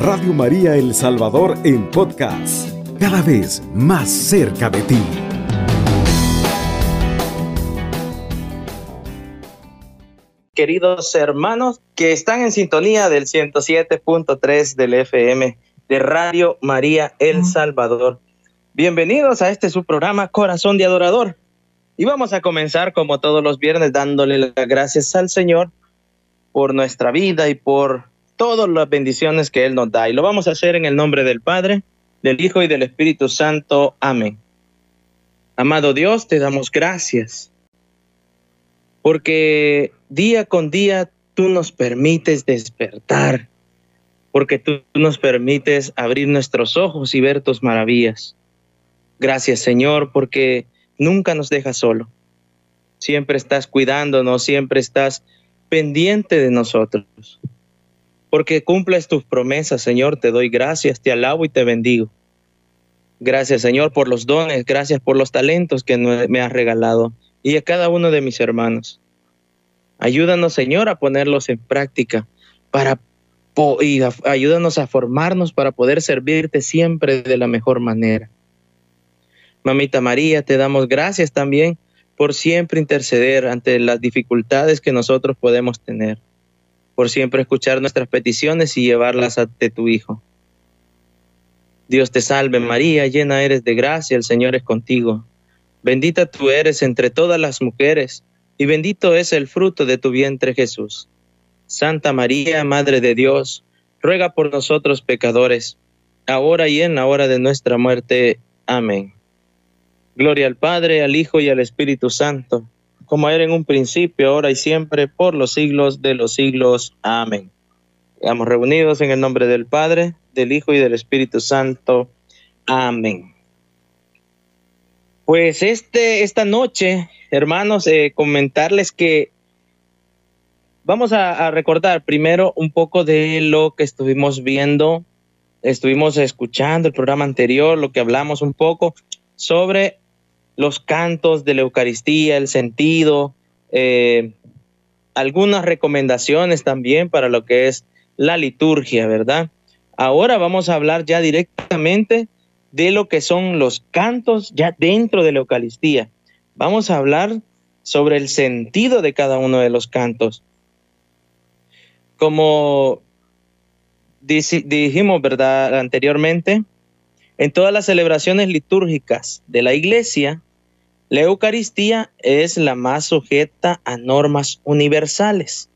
Radio María El Salvador en podcast, cada vez más cerca de ti. Queridos hermanos que están en sintonía del 107.3 del FM de Radio María El Salvador. Bienvenidos a este su programa Corazón de Adorador. Y vamos a comenzar como todos los viernes dándole las gracias al Señor por nuestra vida y por todas las bendiciones que Él nos da. Y lo vamos a hacer en el nombre del Padre, del Hijo y del Espíritu Santo. Amén. Amado Dios, te damos gracias porque día con día tú nos permites despertar, porque tú nos permites abrir nuestros ojos y ver tus maravillas. Gracias Señor, porque nunca nos dejas solo. Siempre estás cuidándonos, siempre estás pendiente de nosotros porque cumples tus promesas, Señor. Te doy gracias, te alabo y te bendigo. Gracias, Señor, por los dones, gracias por los talentos que me has regalado y a cada uno de mis hermanos. Ayúdanos, Señor, a ponerlos en práctica para y ayúdanos a formarnos para poder servirte siempre de la mejor manera. Mamita María, te damos gracias también por siempre interceder ante las dificultades que nosotros podemos tener por siempre escuchar nuestras peticiones y llevarlas ante tu Hijo. Dios te salve María, llena eres de gracia, el Señor es contigo. Bendita tú eres entre todas las mujeres, y bendito es el fruto de tu vientre Jesús. Santa María, Madre de Dios, ruega por nosotros pecadores, ahora y en la hora de nuestra muerte. Amén. Gloria al Padre, al Hijo y al Espíritu Santo como era en un principio, ahora y siempre, por los siglos de los siglos. Amén. Estamos reunidos en el nombre del Padre, del Hijo y del Espíritu Santo. Amén. Pues este, esta noche, hermanos, eh, comentarles que vamos a, a recordar primero un poco de lo que estuvimos viendo, estuvimos escuchando el programa anterior, lo que hablamos un poco sobre los cantos de la Eucaristía, el sentido, eh, algunas recomendaciones también para lo que es la liturgia, ¿verdad? Ahora vamos a hablar ya directamente de lo que son los cantos ya dentro de la Eucaristía. Vamos a hablar sobre el sentido de cada uno de los cantos. Como dijimos, ¿verdad? Anteriormente, en todas las celebraciones litúrgicas de la iglesia, la Eucaristía es la más sujeta a normas universales,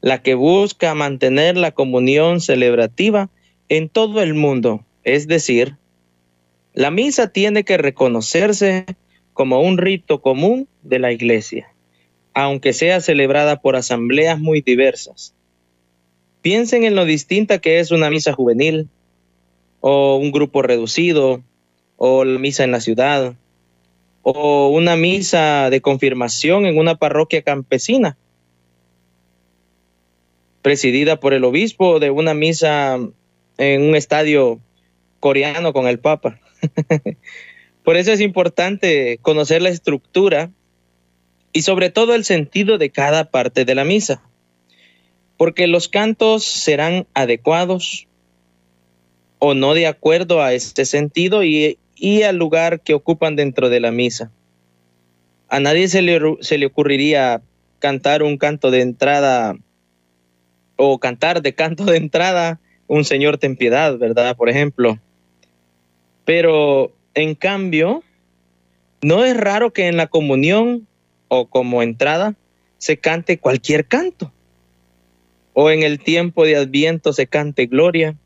la que busca mantener la comunión celebrativa en todo el mundo, es decir, la misa tiene que reconocerse como un rito común de la Iglesia, aunque sea celebrada por asambleas muy diversas. Piensen en lo distinta que es una misa juvenil, o un grupo reducido, o la misa en la ciudad, o una misa de confirmación en una parroquia campesina, presidida por el obispo de una misa en un estadio coreano con el Papa. por eso es importante conocer la estructura y sobre todo el sentido de cada parte de la misa, porque los cantos serán adecuados o no de acuerdo a este sentido y y al lugar que ocupan dentro de la misa. A nadie se le, se le ocurriría cantar un canto de entrada o cantar de canto de entrada un Señor ten piedad, ¿verdad? Por ejemplo. Pero en cambio, no es raro que en la comunión o como entrada se cante cualquier canto. O en el tiempo de Adviento se cante gloria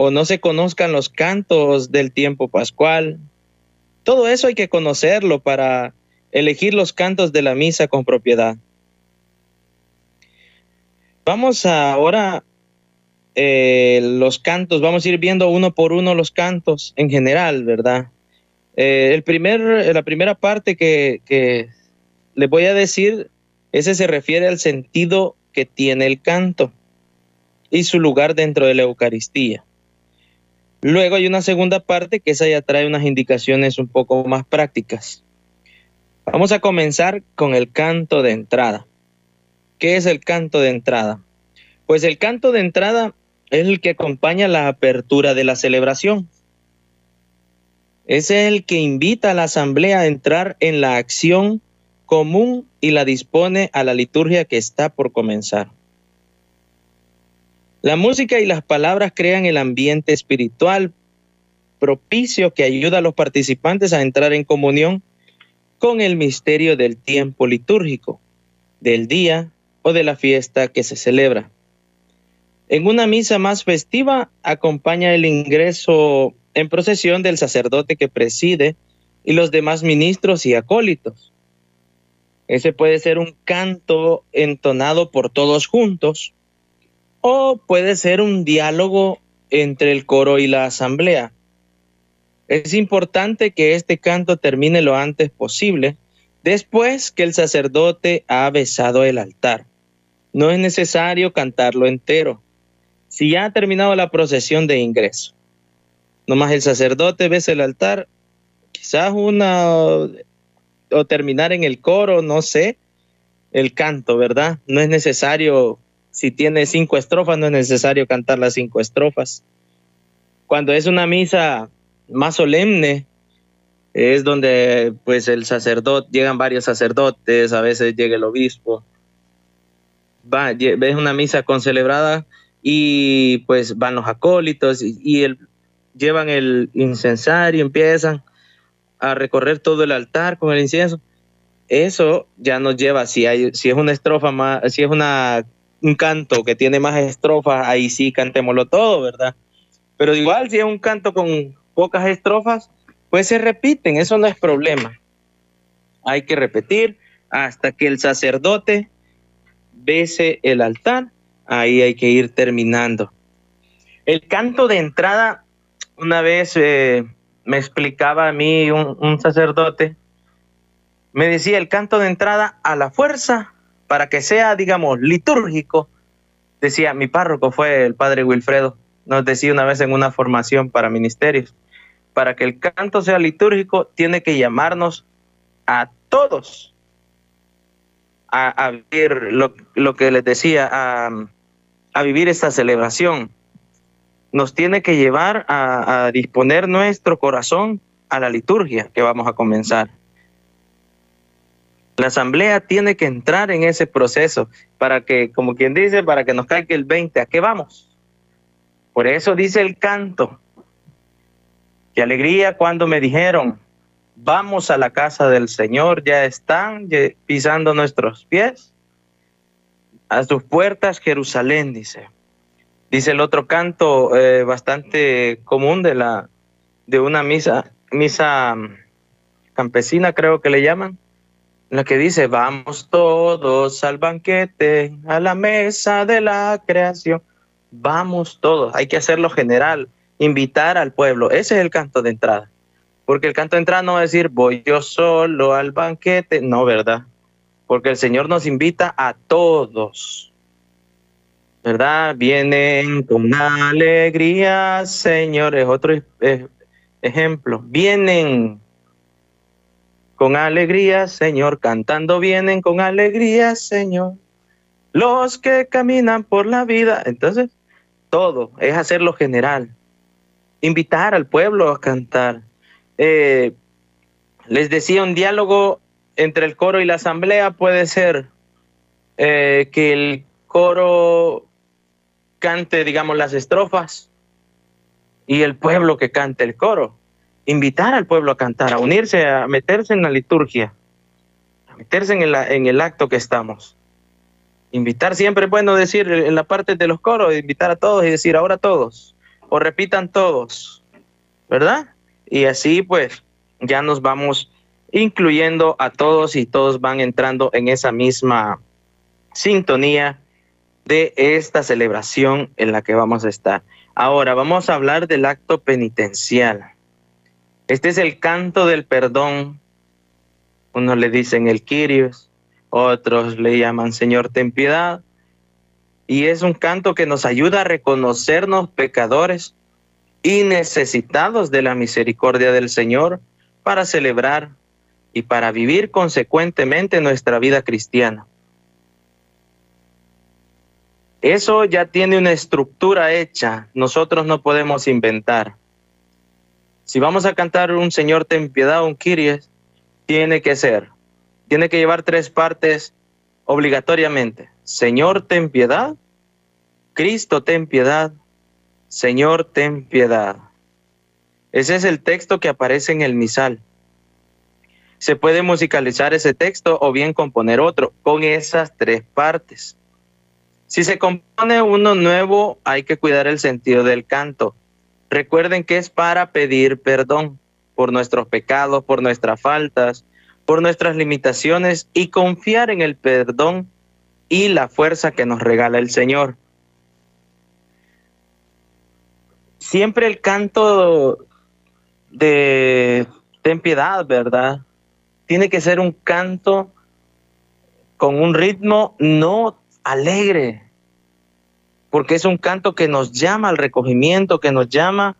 o no se conozcan los cantos del tiempo pascual. Todo eso hay que conocerlo para elegir los cantos de la misa con propiedad. Vamos ahora eh, los cantos, vamos a ir viendo uno por uno los cantos en general, ¿verdad? Eh, el primer, la primera parte que, que les voy a decir, ese se refiere al sentido que tiene el canto y su lugar dentro de la Eucaristía. Luego hay una segunda parte que esa ya trae unas indicaciones un poco más prácticas. Vamos a comenzar con el canto de entrada. ¿Qué es el canto de entrada? Pues el canto de entrada es el que acompaña la apertura de la celebración. Es el que invita a la asamblea a entrar en la acción común y la dispone a la liturgia que está por comenzar. La música y las palabras crean el ambiente espiritual propicio que ayuda a los participantes a entrar en comunión con el misterio del tiempo litúrgico, del día o de la fiesta que se celebra. En una misa más festiva acompaña el ingreso en procesión del sacerdote que preside y los demás ministros y acólitos. Ese puede ser un canto entonado por todos juntos o puede ser un diálogo entre el coro y la asamblea. Es importante que este canto termine lo antes posible, después que el sacerdote ha besado el altar. No es necesario cantarlo entero. Si ya ha terminado la procesión de ingreso, nomás el sacerdote besa el altar, quizás una o terminar en el coro, no sé, el canto, ¿verdad? No es necesario, si tiene cinco estrofas, no es necesario cantar las cinco estrofas. Cuando es una misa más solemne es donde pues el sacerdote, llegan varios sacerdotes, a veces llega el obispo, va, ves una misa concelebrada y pues van los acólitos y, el, llevan el incensario, empiezan a recorrer todo el altar con el incienso. Eso ya nos lleva, si, hay, si es una estrofa más, si es una, un canto que tiene más estrofas, ahí sí cantémoslo todo, ¿verdad? Pero igual si es un canto con pocas estrofas, pues se repiten, eso no es problema. Hay que repetir hasta que el sacerdote bese el altar, ahí hay que ir terminando. El canto de entrada, una vez eh, me explicaba a mí un, sacerdote, me decía el canto de entrada a la fuerza para que sea, digamos, litúrgico. Decía, mi párroco fue el padre Wilfredo, nos decía una vez en una formación para ministerios para que el canto sea litúrgico, tiene que llamarnos a todos a, vivir lo, que les decía, a, vivir esta celebración. Nos tiene que llevar a, disponer nuestro corazón a la liturgia que vamos a comenzar. La asamblea tiene que entrar en ese proceso para que, como quien dice, para que nos caiga el 20, ¿a qué vamos? Por eso dice el canto, Qué alegría cuando me dijeron, vamos a la casa del Señor, ya están pisando nuestros pies. A sus puertas Jerusalén, dice. Dice el otro canto eh, bastante común de, la, de una misa, misa mm, campesina, creo que le llaman, la que dice, vamos todos al banquete, a la mesa de la creación. Vamos todos, hay que hacerlo general invitar al pueblo. Ese es el canto de entrada. Porque el canto de entrada no va a decir, voy yo solo al banquete. No, ¿verdad? Porque el Señor nos invita a todos. ¿Verdad? Vienen con alegría, Señor. Es otro ejemplo. Vienen con alegría, Señor. Cantando vienen con alegría, Señor. Los que caminan por la vida. Entonces, todo es hacerlo general invitar al pueblo a cantar. Eh, les decía, un diálogo entre el coro y la asamblea puede ser eh, que el coro cante, digamos, las estrofas y el pueblo que cante el coro. Invitar al pueblo a cantar, a unirse, a meterse en la liturgia, a meterse en el, acto que estamos. Invitar siempre es bueno decir en la parte de los coros, invitar a todos y decir ahora todos o repitan todos, ¿verdad? Y así pues ya nos vamos incluyendo a todos y todos van entrando en esa misma sintonía de esta celebración en la que vamos a estar. Ahora vamos a hablar del acto penitencial. Este es el canto del perdón. Unos le dicen el Kyrios, otros le llaman Señor ten piedad, y es un canto que nos ayuda a reconocernos pecadores y necesitados de la misericordia del Señor para celebrar y para vivir consecuentemente nuestra vida cristiana. Eso ya tiene una estructura hecha, nosotros no podemos inventar. Si vamos a cantar un Señor ten piedad, un Kiries, tiene que ser, tiene que llevar tres partes obligatoriamente. Señor ten piedad, Cristo ten piedad, Señor ten piedad. Ese es el texto que aparece en el misal. Se puede musicalizar ese texto o bien componer otro con esas tres partes. Si se compone uno nuevo, hay que cuidar el sentido del canto. Recuerden que es para pedir perdón por nuestros pecados, por nuestras faltas, por nuestras limitaciones y confiar en el perdón y la fuerza que nos regala el Señor. Siempre el canto de ten piedad, ¿verdad? Tiene que ser un canto con un ritmo no alegre, porque es un canto que nos llama al recogimiento, que nos llama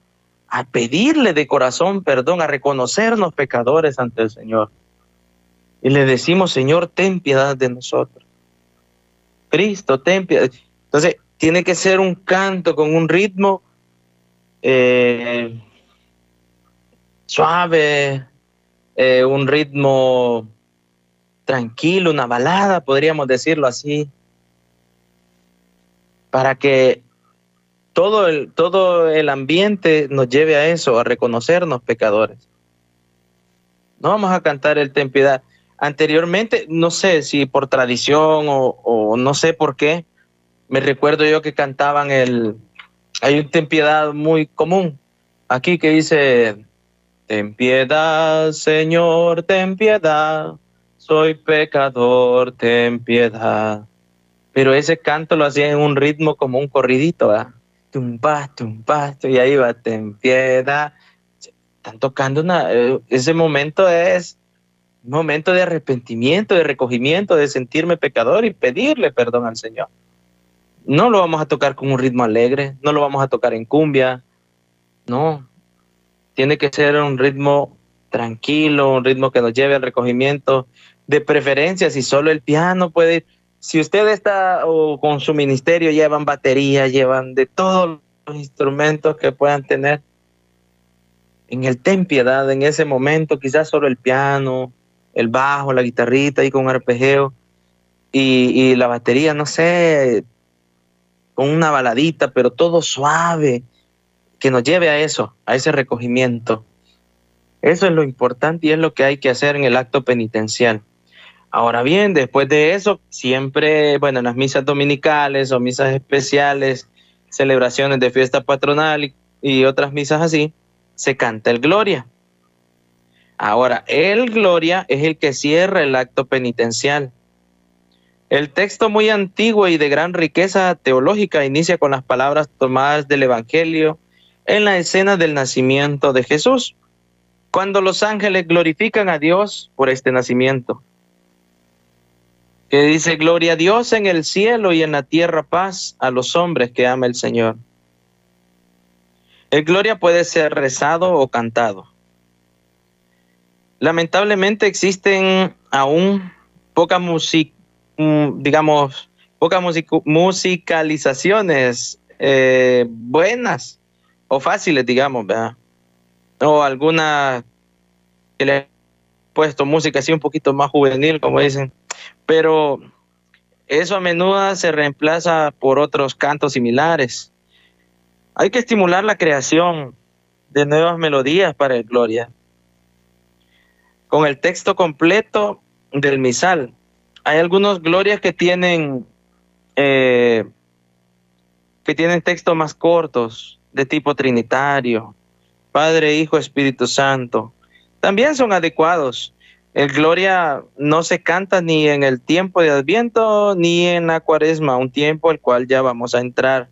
a pedirle de corazón perdón, a reconocernos pecadores ante el Señor. Y le decimos, Señor, ten piedad de nosotros. Cristo, ten piedad. Entonces, tiene que ser un canto con un ritmo eh, suave, eh, un ritmo tranquilo, una balada, podríamos decirlo así, para que todo el, todo el ambiente nos lleve a eso, a reconocernos pecadores. No vamos a cantar el ten piedad. Anteriormente, no sé si por tradición o, no sé por qué, me recuerdo yo que cantaban el, hay un ten piedad muy común aquí que dice, Ten piedad, Señor, ten piedad, soy pecador, ten piedad. Pero ese canto lo hacía en un ritmo como un corridito, ¿verdad? Tumpa, tumpa, y ahí va, ten piedad. Están tocando una, eh, ese momento es un momento de arrepentimiento, de recogimiento, de sentirme pecador y pedirle perdón al Señor. No lo vamos a tocar con un ritmo alegre, no lo vamos a tocar en cumbia, no, tiene que ser un ritmo tranquilo, un ritmo que nos lleve al recogimiento. De preferencia, si solo el piano puede si usted está o con su ministerio, llevan batería, llevan de todos los instrumentos que puedan tener. En el ten piedad, en ese momento, quizás solo el piano, el bajo, la guitarrita y con arpegio y, y la batería, no sé, con una baladita, pero todo suave, que nos lleve a eso, a ese recogimiento. Eso es lo importante y es lo que hay que hacer en el acto penitencial. Ahora bien, después de eso, siempre, bueno, en las misas dominicales o misas especiales, celebraciones de fiesta patronal y, otras misas así, se canta el Gloria. Ahora, el Gloria es el que cierra el acto penitencial. El texto muy antiguo y de gran riqueza teológica inicia con las palabras tomadas del Evangelio en la escena del nacimiento de Jesús, cuando los ángeles glorifican a Dios por este nacimiento. Que dice, gloria a Dios en el cielo y en la tierra paz a los hombres que ama el Señor. El gloria puede ser rezado o cantado. Lamentablemente existen aún música, mm, digamos, pocas musicalizaciones eh, buenas o fáciles, digamos, ¿verdad? O alguna que le he puesto música así un poquito más juvenil, como dicen, pero eso a menudo se reemplaza por otros cantos similares. Hay que estimular la creación de nuevas melodías para el Gloria. Con el texto completo del misal, hay algunos glorias que tienen eh, que tienen textos más cortos, de tipo trinitario, Padre, Hijo, Espíritu Santo, también son adecuados. El Gloria no se canta ni en el tiempo de Adviento ni en la Cuaresma, un tiempo al cual ya vamos a entrar.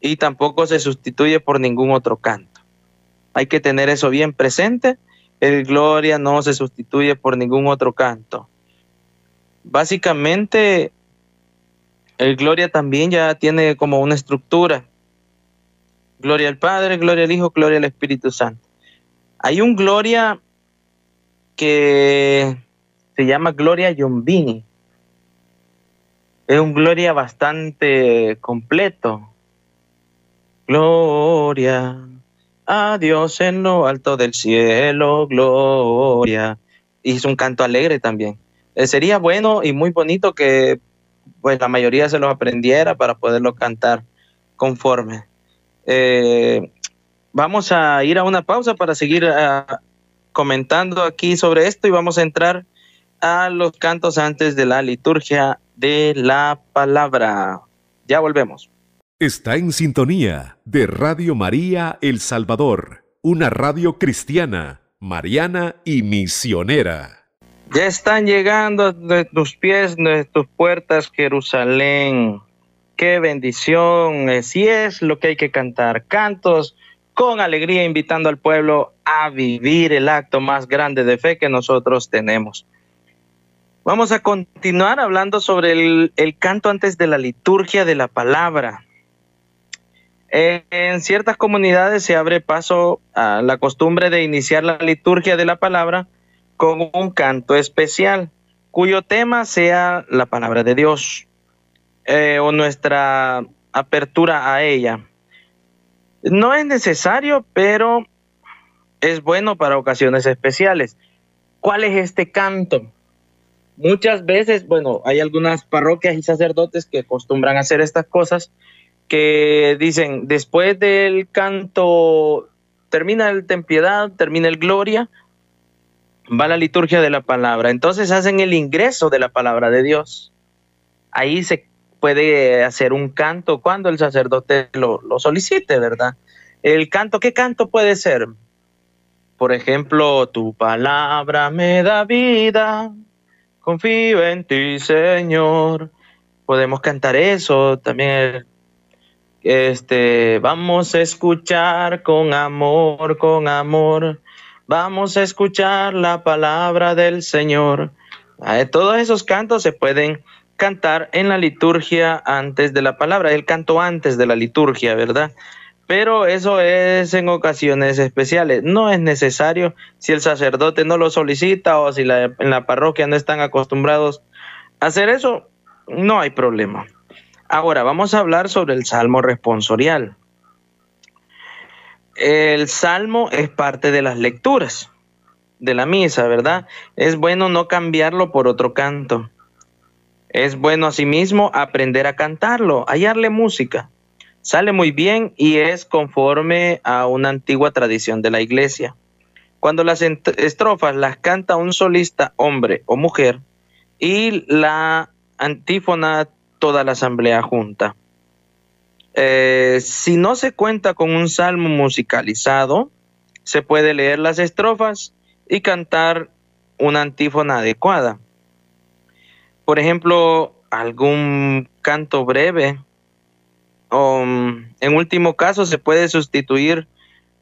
Y tampoco se sustituye por ningún otro canto. Hay que tener eso bien presente. El Gloria no se sustituye por ningún otro canto. Básicamente, el Gloria también ya tiene como una estructura. Gloria al Padre, gloria al Hijo, gloria al Espíritu Santo. Hay un gloria que se llama Gloria Yombini. Es un gloria bastante completo. Gloria a Dios en lo alto del cielo, gloria. Y es un canto alegre también. Eh, sería bueno y muy bonito que pues la mayoría se lo aprendiera para poderlo cantar conforme. Eh, vamos a ir a una pausa para seguir ah, comentando aquí sobre esto y vamos a entrar a los cantos antes de la liturgia de la palabra. Ya volvemos. Está en sintonía de Radio María El Salvador, una radio cristiana, mariana y misionera. Ya están llegando de tus pies, de tus puertas, Jerusalén. Qué bendición. Si es lo que hay que cantar. Cantos con alegría, invitando al pueblo a vivir el acto más grande de fe que nosotros tenemos. Vamos a continuar hablando sobre el, canto antes de la liturgia de la palabra. En ciertas comunidades se abre paso a la costumbre de iniciar la liturgia de la palabra con un canto especial, cuyo tema sea la palabra de Dios eh, o nuestra apertura a ella. No es necesario, pero es bueno para ocasiones especiales. ¿Cuál es este canto? Muchas veces, bueno, hay algunas parroquias y sacerdotes que acostumbran a hacer estas cosas, que dicen, después del canto, termina el tempiedad, termina el gloria, va la liturgia de la palabra. Entonces hacen el ingreso de la palabra de Dios. Ahí se puede hacer un canto cuando el sacerdote lo, solicite, ¿verdad? El canto, ¿qué canto puede ser? Por ejemplo, tu palabra me da vida, confío en ti, Señor. Podemos cantar eso también. Este, vamos a escuchar con amor, con amor Vamos a escuchar la palabra del Señor. Ah, todos esos cantos se pueden cantar en la liturgia antes de la palabra, el canto antes de la liturgia, ¿verdad? Pero eso es en ocasiones especiales. No es necesario si el sacerdote no lo solicita o si en la parroquia no están acostumbrados a hacer eso, no hay problema. Ahora vamos a hablar sobre el salmo responsorial el salmo es parte de las lecturas de la misa, ¿verdad? Es bueno no cambiarlo por otro canto. Es bueno asimismo aprender a cantarlo, hallarle música. Sale muy bien y es conforme a una antigua tradición de la iglesia. Cuando las estrofas las canta un solista, hombre o mujer, y la antífona toda la asamblea junta. Eh, si no se cuenta con un salmo musicalizado, se puede leer las estrofas y cantar una antífona adecuada. Por ejemplo, algún canto breve o en último caso se puede sustituir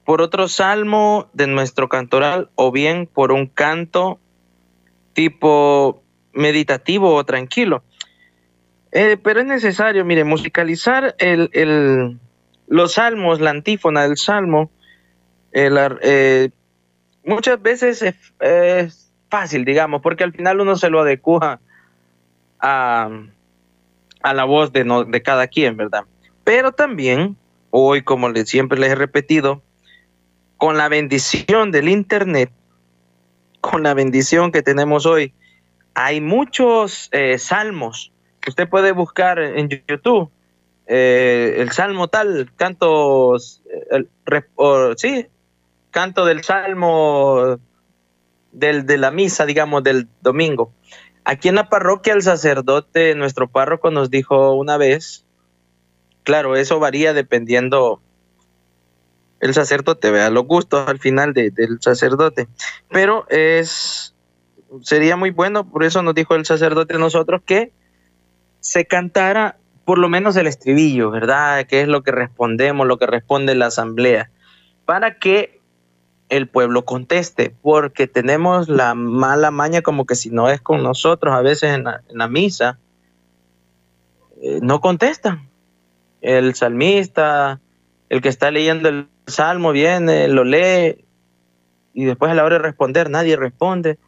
por otro salmo de nuestro cantoral o bien por un canto tipo meditativo o tranquilo. Eh, pero es necesario, mire, musicalizar el, los salmos, la antífona del salmo. Eh, muchas veces es, fácil, digamos, porque al final uno se lo adecua a, a la voz de, no, de cada quien, ¿verdad? Pero también, hoy, como les, siempre les he repetido, con la bendición del Internet, con la bendición que tenemos hoy, hay muchos eh, salmos usted puede buscar en YouTube eh, el salmo tal, cantos, el, sí, canto del salmo del, de la misa, digamos, del domingo. Aquí en la parroquia el sacerdote, nuestro párroco nos dijo una vez, claro, eso varía dependiendo el sacerdote, vea los gustos al final del sacerdote, pero es, sería muy bueno, por eso nos dijo el sacerdote nosotros que se cantara por lo menos el estribillo, ¿verdad? Que es lo que respondemos, lo que responde la asamblea, para que el pueblo conteste, porque tenemos la mala maña como que si no es con nosotros, a veces en la, misa, eh, no contestan. El salmista, el que está leyendo el salmo, viene, lo lee, y después a la hora de responder, nadie responde.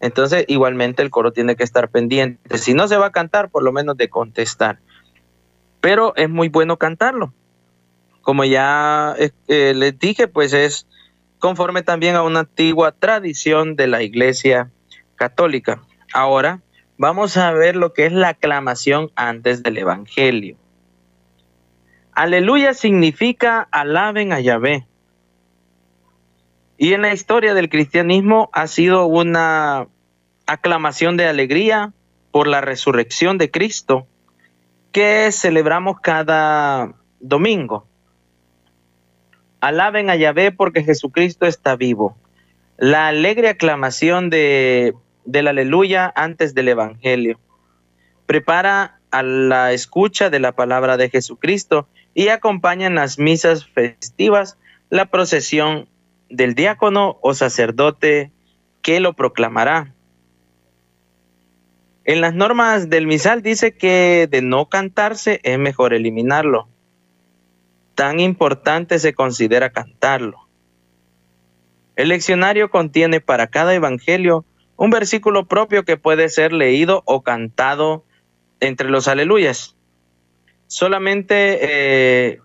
Entonces, igualmente el coro tiene que estar pendiente. Si no se va a cantar, por lo menos de contestar. Pero es muy bueno cantarlo. Como ya eh, eh, les dije, pues es conforme también a una antigua tradición de la Iglesia Católica. Ahora vamos a ver lo que es la aclamación antes del Evangelio. Aleluya significa alaben a Yahvé. Y en la historia del cristianismo ha sido una aclamación de alegría por la resurrección de Cristo que celebramos cada domingo. Alaben a Yahvé porque Jesucristo está vivo. La alegre aclamación de, del aleluya antes del Evangelio prepara a la escucha de la palabra de Jesucristo y acompañan las misas festivas la procesión del diácono o sacerdote que lo proclamará. En las normas del misal dice que de no cantarse es mejor eliminarlo. Tan importante se considera cantarlo. El leccionario contiene para cada evangelio un versículo propio que puede ser leído o cantado entre los aleluyas solamente eh,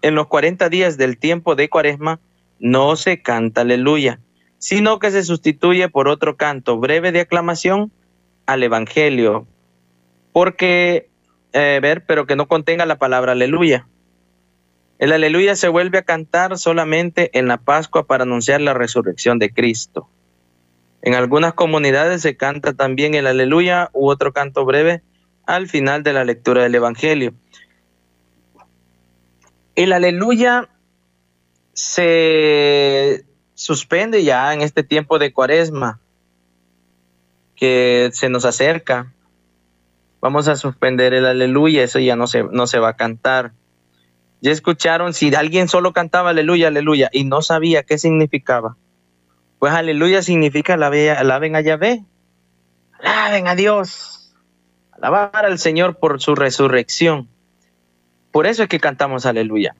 en los 40 días del tiempo de cuaresma no se canta aleluya, sino que se sustituye por otro canto breve de aclamación al Evangelio, porque, eh, ver, pero que no contenga la palabra aleluya. El aleluya se vuelve a cantar solamente en la Pascua para anunciar la resurrección de Cristo. En algunas comunidades se canta también el aleluya u otro canto breve al final de la lectura del Evangelio. El aleluya se suspende ya en este tiempo de cuaresma que se nos acerca. Vamos a suspender el aleluya, eso ya no se, no se va a cantar. Ya escucharon, si alguien solo cantaba aleluya, aleluya, y no sabía qué significaba, pues aleluya significa alaben a Yahvé, alaben a Dios, alabar al Señor por su resurrección. Por eso es que cantamos aleluya.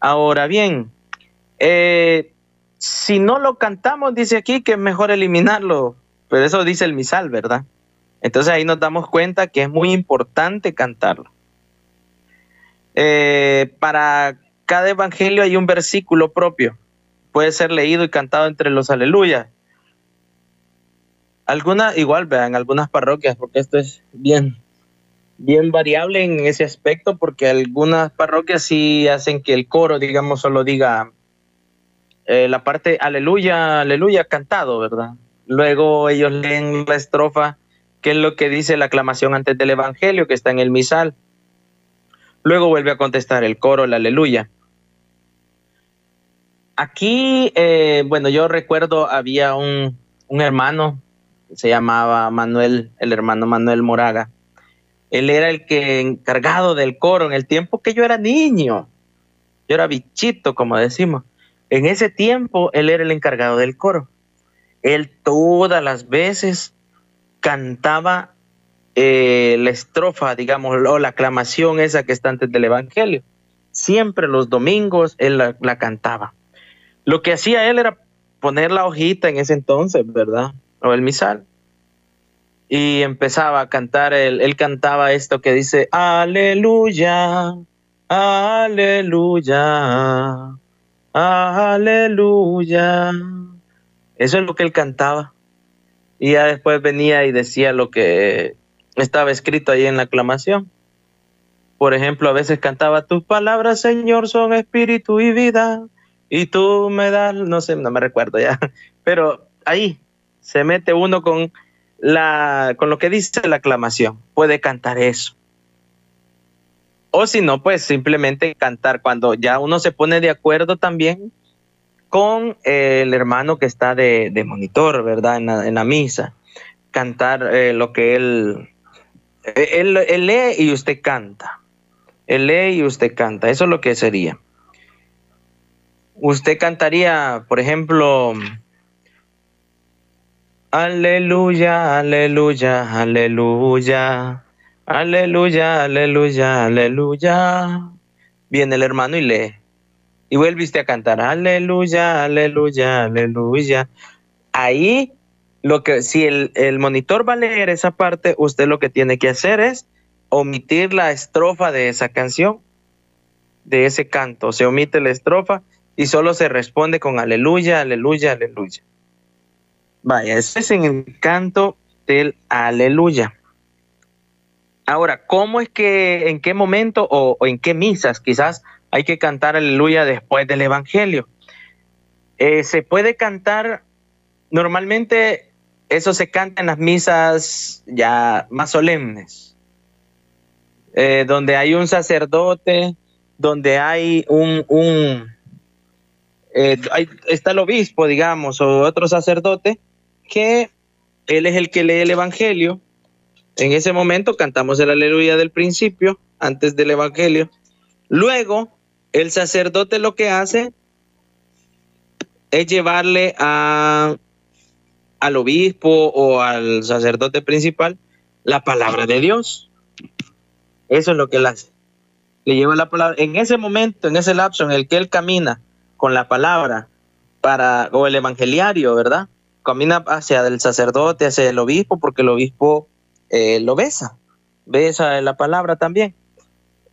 Ahora bien, eh, si no lo cantamos, dice aquí que es mejor eliminarlo, pero eso dice el misal, ¿verdad? Entonces ahí nos damos cuenta que es muy importante cantarlo. Eh, para cada evangelio hay un versículo propio, puede ser leído y cantado entre los aleluyas. Algunas, igual vean, algunas parroquias, porque esto es bien, bien variable en ese aspecto, porque algunas parroquias sí hacen que el coro, digamos, solo diga eh, la parte aleluya, aleluya cantado, ¿verdad? Luego ellos leen la estrofa, que es lo que dice la aclamación antes del Evangelio, que está en el misal. Luego vuelve a contestar el coro, la aleluya. Aquí, eh, bueno, yo recuerdo había un, un hermano se llamaba Manuel, el hermano Manuel Moraga. Él era el que encargado del coro en el tiempo que yo era niño. Yo era bichito, como decimos. En ese tiempo él era el encargado del coro. Él todas las veces cantaba eh, la estrofa, digamos, o la aclamación esa que está antes del Evangelio. Siempre los domingos él la, cantaba. Lo que hacía él era poner la hojita en ese entonces, ¿verdad? o el misal. Y empezaba a cantar, él, él cantaba esto que dice, aleluya, aleluya, aleluya. Eso es lo que él cantaba. Y ya después venía y decía lo que estaba escrito ahí en la aclamación. Por ejemplo, a veces cantaba, tus palabras, Señor, son espíritu y vida, y tú me das, no sé, no me recuerdo ya, pero ahí, se mete uno con, la, con lo que dice la aclamación, puede cantar eso. O si no, pues simplemente cantar cuando ya uno se pone de acuerdo también con el hermano que está de, monitor, ¿verdad? En la, misa. Cantar eh, lo que él, él, él lee y usted canta. Él lee y usted canta. Eso es lo que sería. Usted cantaría, por ejemplo, Aleluya, aleluya, aleluya. Aleluya, aleluya, aleluya. Viene el hermano y lee. Y vuelviste a cantar. Aleluya, aleluya, aleluya. Ahí lo que, si el, el monitor va a leer esa parte, usted lo que tiene que hacer es omitir la estrofa de esa canción, de ese canto. Se omite la estrofa y solo se responde con aleluya, aleluya, aleluya. Vaya, ese es en el canto del aleluya. Ahora, ¿cómo es que, en qué momento o, en qué misas quizás hay que cantar aleluya después del Evangelio? Eh, se puede cantar, normalmente eso se canta en las misas ya más solemnes, eh, donde hay un sacerdote, donde hay un, eh, está el obispo, digamos, o otro sacerdote, que él es el que lee el Evangelio. En ese momento cantamos el aleluya del principio, antes del Evangelio. Luego, el sacerdote lo que hace es llevarle a, al obispo o al sacerdote principal la palabra de Dios. Eso es lo que él hace. Le lleva la palabra. En ese momento, en ese lapso en el que él camina con la palabra para, o el evangeliario, ¿verdad? Camina hacia el sacerdote, hacia el obispo, porque el obispo eh, lo besa, besa la palabra también.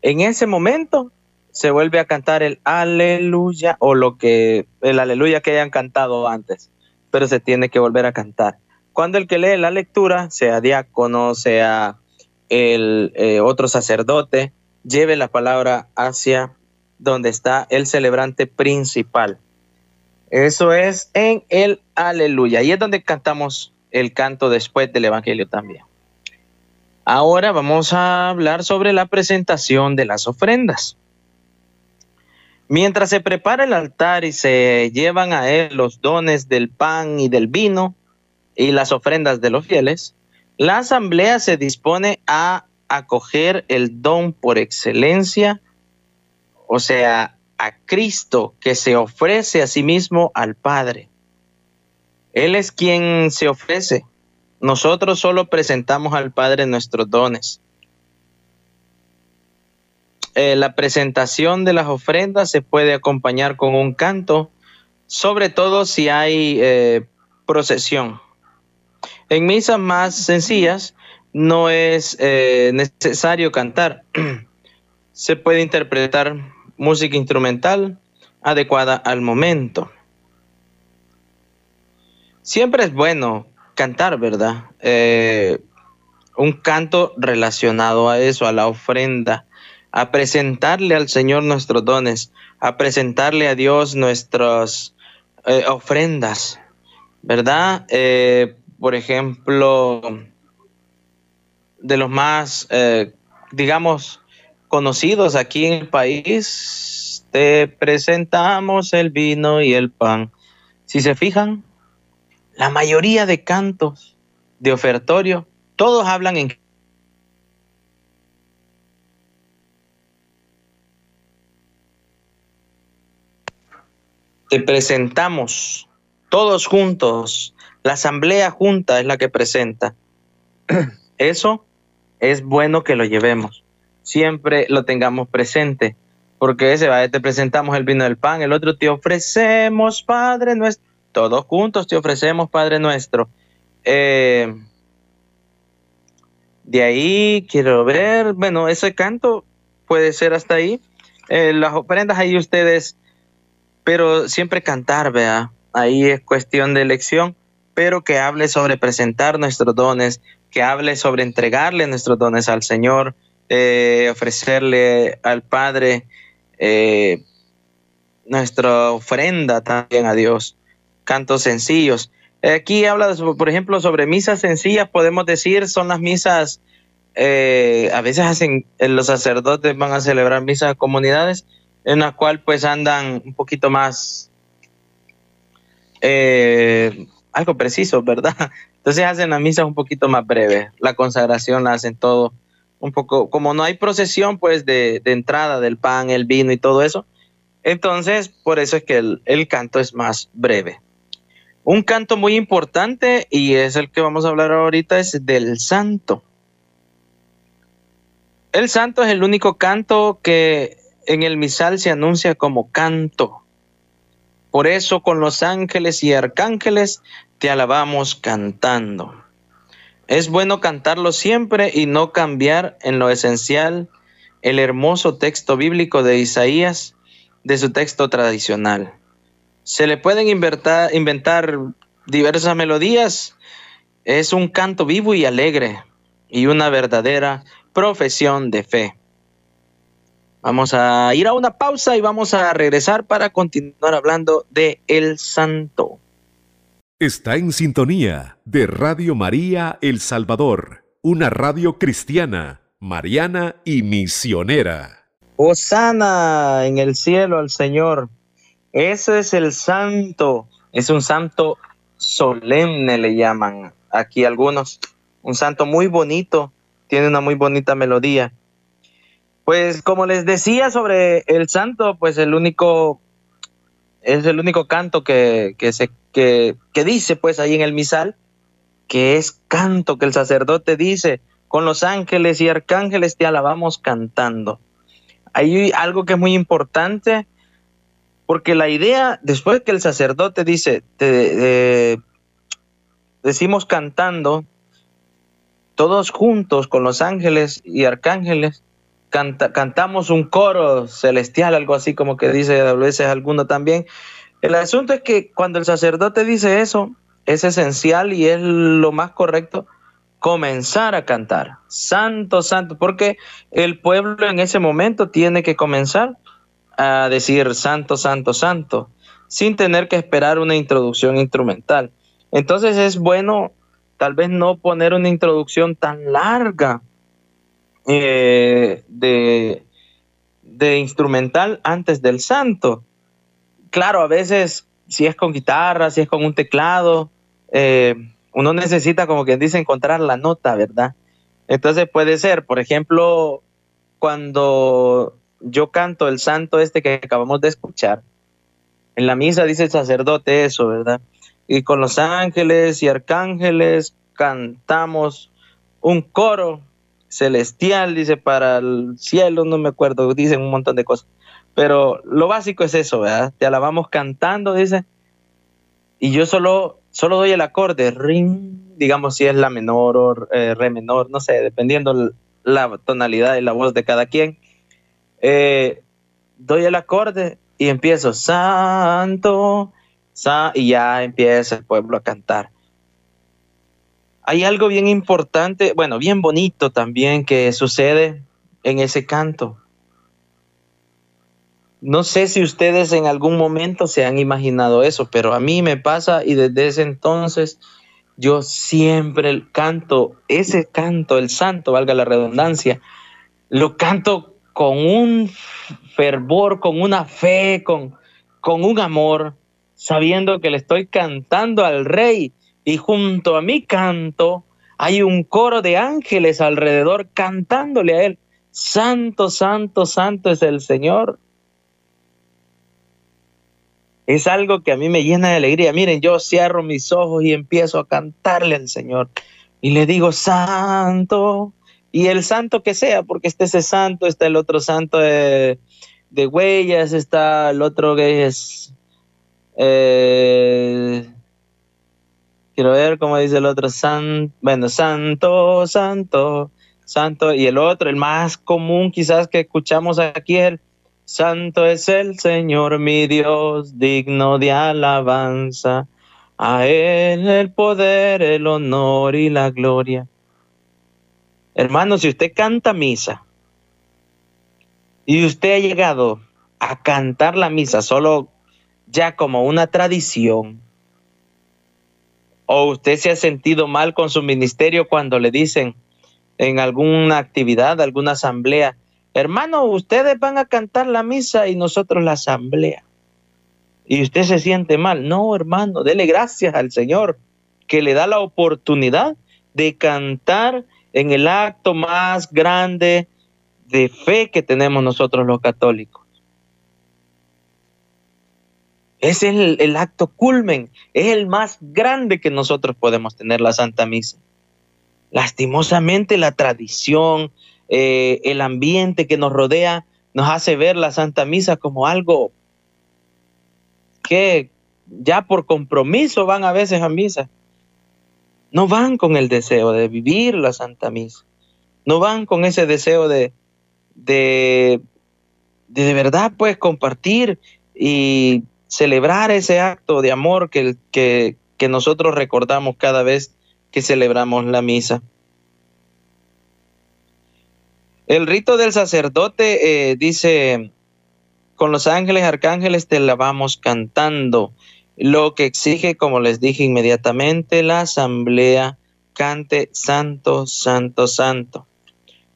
En ese momento se vuelve a cantar el aleluya o lo que, el aleluya que hayan cantado antes, pero se tiene que volver a cantar. Cuando el que lee la lectura, sea diácono, sea el eh, otro sacerdote, lleve la palabra hacia donde está el celebrante principal. Eso es en el aleluya. Y es donde cantamos el canto después del Evangelio también. Ahora vamos a hablar sobre la presentación de las ofrendas. Mientras se prepara el altar y se llevan a él los dones del pan y del vino y las ofrendas de los fieles, la asamblea se dispone a acoger el don por excelencia o sea, a Cristo que se ofrece a sí mismo al Padre. Él es quien se ofrece. Nosotros solo presentamos al Padre nuestros dones. Eh, la presentación de las ofrendas se puede acompañar con un canto, sobre todo si hay eh, procesión. En misas más sencillas no es eh, necesario cantar. se puede interpretar música instrumental adecuada al momento. Siempre es bueno cantar, ¿verdad? Un canto relacionado a eso, a la ofrenda, a presentarle al Señor nuestros dones, a presentarle a Dios nuestras eh, ofrendas, ¿verdad? Eh, por ejemplo, de los más, digamos, conocidos aquí en el país, te presentamos el vino y el pan. Si se fijan, la mayoría de cantos de ofertorio, todos hablan en te presentamos todos juntos, la asamblea junta es la que presenta. Eso es bueno que lo llevemos siempre lo tengamos presente, porque ese va, te presentamos el vino del pan, el otro te ofrecemos, Padre nuestro, todos juntos te ofrecemos, Padre nuestro. Eh, de ahí quiero ver, bueno, ese canto puede ser hasta ahí. Eh, las ofrendas ahí ustedes, pero siempre cantar, vea, ahí es cuestión de elección, pero que hable sobre presentar nuestros dones, que hable sobre entregarle nuestros dones al Señor, eh, ofrecerle al Padre eh, nuestra ofrenda también a Dios, cantos sencillos. Aquí habla, por ejemplo, sobre misas sencillas, podemos decir, son las misas, eh, a veces los sacerdotes van a celebrar misas comunidades, en la cual pues andan un poquito más, algo preciso, ¿verdad? Entonces hacen las misas un poquito más breves, la consagración la hacen todo un poco, como no hay procesión pues de, entrada del pan, el vino y todo eso, entonces por eso es que el, canto es más breve. Un canto muy importante y es el que vamos a hablar ahorita es del santo. El santo es el único canto que en el misal se anuncia como canto. Por eso con los ángeles y arcángeles te alabamos cantando. Es bueno cantarlo siempre y no cambiar en lo esencial el hermoso texto bíblico de Isaías de su texto tradicional. Se le pueden inventar, inventar diversas melodías. Es un canto vivo y alegre y una verdadera profesión de fe. Vamos a ir a una pausa y vamos a regresar para continuar hablando de El Santo. Está en sintonía de Radio María El Salvador, una radio cristiana, mariana y misionera. Osana en el cielo al Señor. Ese es el santo. Es un santo solemne, le llaman aquí algunos. Un santo muy bonito. Tiene una muy bonita melodía. Pues como les decía sobre el santo, pues el único, es el único canto que, se, que, que dice pues ahí en el misal, que es canto que el sacerdote dice, con los ángeles y arcángeles te alabamos cantando. Hay algo que es muy importante, porque la idea, después que el sacerdote dice, decimos cantando, todos juntos con los ángeles y arcángeles, cantamos un coro celestial, algo así como que dice a veces alguno también. El asunto es que cuando el sacerdote dice eso, es esencial y es lo más correcto comenzar a cantar. Santo, santo, porque el pueblo en ese momento tiene que comenzar a decir santo, santo, santo, sin tener que esperar una introducción instrumental. Entonces es bueno tal vez no poner una introducción tan larga eh, de, instrumental antes del santo. Claro, a veces si es con guitarra, si es con un teclado, eh, uno necesita, como quien dice, encontrar la nota, ¿verdad? Entonces puede ser, por ejemplo, cuando yo canto el santo este que acabamos de escuchar, en la misa dice el sacerdote eso, ¿verdad? Y con los ángeles y arcángeles cantamos un coro celestial, dice, para el cielo, no me acuerdo, dicen un montón de cosas. Pero lo básico es eso, ¿verdad? Te alabamos cantando, dice. Y yo solo, solo doy el acorde, ring, digamos si es la menor o eh, re menor, no sé, dependiendo la tonalidad y la voz de cada quien. Eh, doy el acorde y empiezo, santo, y ya empieza el pueblo a cantar hay algo bien importante, bueno, bien bonito también que sucede en ese canto. No sé si ustedes en algún momento se han imaginado eso, pero a mí me pasa y desde ese entonces yo siempre canto, ese canto, el santo, valga la redundancia, lo canto con un fervor, con una fe, con, con un amor, sabiendo que le estoy cantando al rey y junto a mi canto hay un coro de ángeles alrededor cantándole a él. Santo, santo, santo es el Señor. Es algo que a mí me llena de alegría. Miren, yo cierro mis ojos y empiezo a cantarle al Señor. Y le digo, santo. Y el santo que sea, porque está ese santo, está el otro santo de, huellas, está el otro que es... Eh, Quiero ver cómo dice el otro, san, bueno, santo, santo, santo. Y el otro, el más común quizás que escuchamos aquí, el santo es el Señor mi Dios, digno de alabanza. A Él el poder, el honor y la gloria. Hermano, si usted canta misa y usted ha llegado a cantar la misa solo ya como una tradición, o usted se ha sentido mal con su ministerio cuando le dicen en alguna actividad, alguna asamblea, hermano, ustedes van a cantar la misa y nosotros la asamblea. Y usted se siente mal. No, hermano, dele gracias al Señor que le da la oportunidad de cantar en el acto más grande de fe que tenemos nosotros los católicos. Es el, acto culmen, es el más grande que nosotros podemos tener, la Santa Misa. Lastimosamente la tradición, eh, el ambiente que nos rodea, nos hace ver la Santa Misa como algo que ya por compromiso van a veces a misa. No van con el deseo de vivir la Santa Misa. No van con ese deseo de, de, de, verdad, pues, compartir y celebrar ese acto de amor que, que, que nosotros recordamos cada vez que celebramos la misa. El rito del sacerdote eh, dice, con los ángeles, arcángeles te la vamos cantando, lo que exige, como les dije inmediatamente, la asamblea cante santo, santo, santo.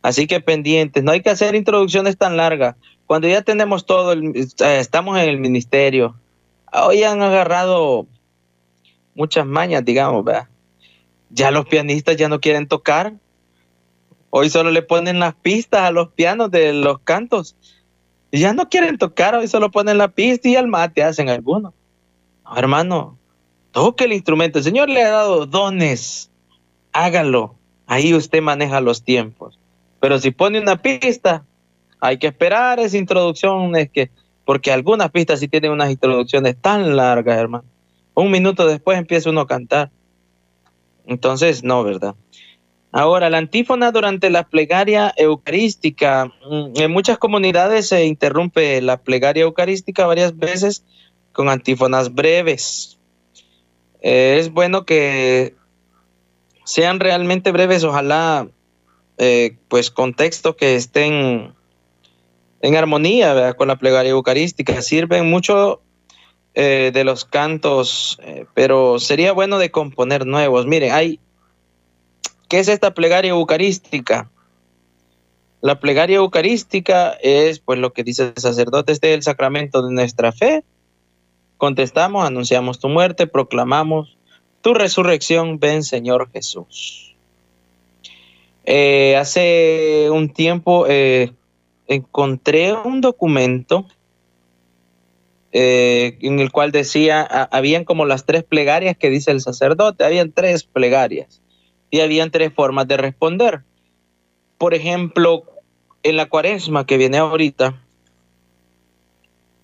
Así que pendientes, no hay que hacer introducciones tan largas. Cuando ya tenemos todo, el, eh, estamos en el ministerio, hoy han agarrado muchas mañas, digamos, ¿verdad? Ya los pianistas ya no quieren tocar. Hoy solo le ponen las pistas a los pianos de los cantos. ya no quieren tocar, hoy solo ponen la pista y al mate hacen algunos. hermano, toque el instrumento. El Señor le ha dado dones. Hágalo. Ahí usted maneja los tiempos. Pero si pone una pista, hay que esperar esa introducción. Es que, porque algunas pistas sí tienen unas introducciones tan largas, hermano. Un minuto después empieza uno a cantar. Entonces, no, ¿verdad? Ahora, la antífona durante la plegaria eucarística. Mm, en muchas comunidades se interrumpe la plegaria eucarística varias veces con antífonas breves. Eh, es bueno que sean realmente breves, ojalá, eh, pues, contexto que estén en armonía con la plegaria eucarística. Sirven mucho eh, de los cantos, eh, pero sería bueno de componer nuevos. Miren, hay, ¿qué es esta plegaria eucarística? La plegaria eucarística es pues lo que dice el sacerdote, este es el sacramento de nuestra fe. Contestamos, anunciamos tu muerte, proclamamos tu resurrección, ven Señor Jesús. Eh, hace un tiempo encontré un documento eh, en el cual decía, habían como las tres plegarias que dice el sacerdote, habían tres plegarias y habían tres formas de responder. Por ejemplo, en la cuaresma que viene ahorita,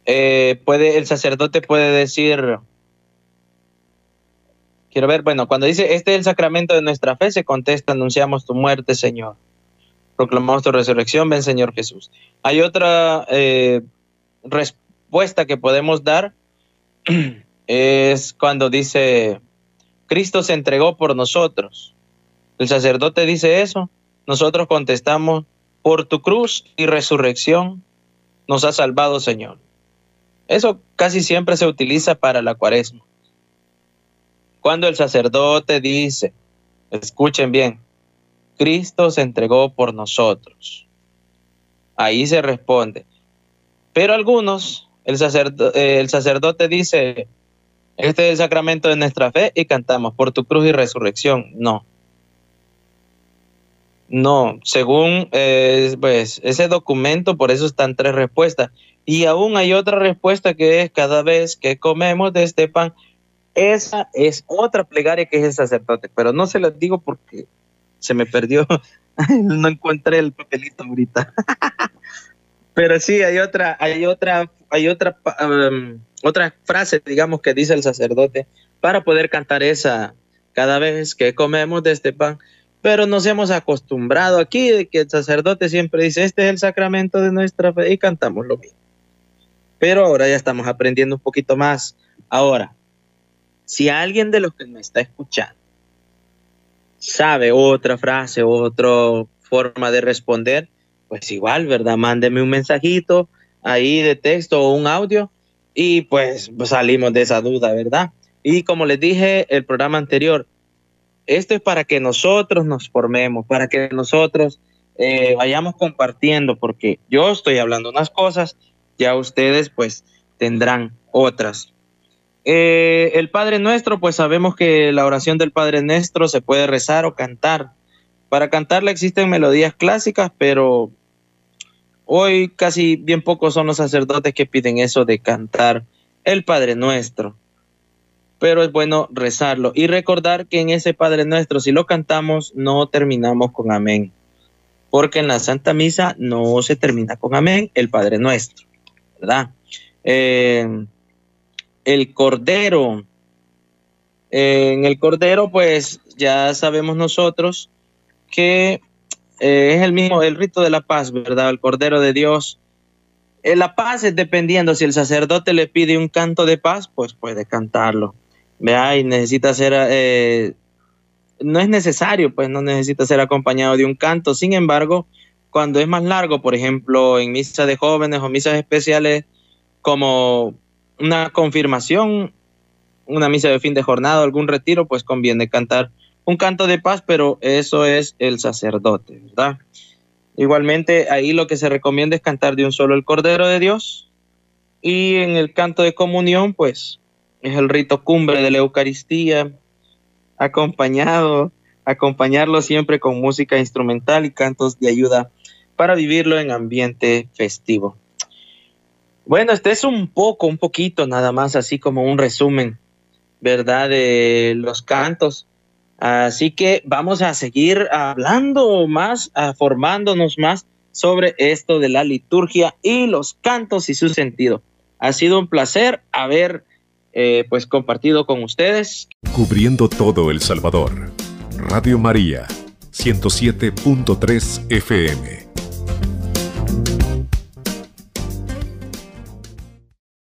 eh, el sacerdote puede decir, quiero ver, bueno, cuando dice, este es el sacramento de nuestra fe, se contesta, anunciamos tu muerte, Señor. Proclamamos tu resurrección, ven Señor Jesús. Hay otra eh, respuesta que podemos dar es cuando dice, Cristo se entregó por nosotros. El sacerdote dice eso, nosotros contestamos, por tu cruz y resurrección nos ha salvado Señor. Eso casi siempre se utiliza para la cuaresma. Cuando el sacerdote dice, escuchen bien, Cristo se entregó por nosotros. Ahí se responde. Pero algunos el sacerdote, el sacerdote dice, este es el sacramento de nuestra fe y cantamos por tu cruz y resurrección. No. No, según eh, pues, ese documento, por eso están tres respuestas. Y aún hay otra respuesta que es cada vez que comemos de este pan. Esa es otra plegaria que es el sacerdote, pero no se las digo porque se me perdió. no encontré el papelito ahorita. pero sí, hay otra, hay otra hay otra, um, otra frase, digamos, que dice el sacerdote para poder cantar esa cada vez que comemos de este pan. Pero nos hemos acostumbrado aquí de que el sacerdote siempre dice, este es el sacramento de nuestra fe y cantamos lo mismo. Pero ahora ya estamos aprendiendo un poquito más. Ahora, si alguien de los que me está escuchando sabe otra frase, otra forma de responder, pues igual, ¿verdad? Mándeme un mensajito ahí de texto o un audio y pues, salimos de esa duda, ¿verdad? Y como les dije el programa anterior, esto es para que nosotros nos formemos, para que nosotros eh, vayamos compartiendo, porque yo estoy hablando unas cosas, ya ustedes pues tendrán otras. Eh, el Padre Nuestro, pues sabemos que la oración del Padre Nuestro se puede rezar o cantar. Para cantarla existen melodías clásicas, pero Hoy casi bien pocos son los sacerdotes que piden eso de cantar el Padre Nuestro. Pero es bueno rezarlo y recordar que en ese Padre Nuestro, si lo cantamos, no terminamos con amén. Porque en la Santa Misa no se termina con amén el Padre Nuestro, ¿verdad? Eh, el Cordero. En el Cordero, pues ya sabemos nosotros que eh, es el mismo, el rito de la paz, ¿verdad? El Cordero de Dios. Eh, la paz es dependiendo, si el sacerdote le pide un canto de paz, pues puede cantarlo. Vea, y necesita ser, eh, no es necesario, pues no necesita ser acompañado de un canto. Sin embargo, cuando es más largo, por ejemplo, en misa de jóvenes o misas especiales, como una confirmación, una misa de fin de jornada, algún retiro, pues conviene cantar un canto de paz, pero eso es el sacerdote, ¿verdad? Igualmente, ahí lo que se recomienda es cantar de un solo el Cordero de Dios. Y en el canto de comunión, pues es el rito cumbre de la Eucaristía, acompañado, acompañarlo siempre con música instrumental y cantos de ayuda para vivirlo en ambiente festivo. Bueno, este es un poco, un poquito nada más, así como un resumen, ¿verdad? De los cantos Así que vamos a seguir hablando más, formándonos más sobre esto de la liturgia y los cantos y su sentido. Ha sido un placer haber eh, pues compartido con ustedes. Cubriendo todo El Salvador. Radio María, 107.3 FM.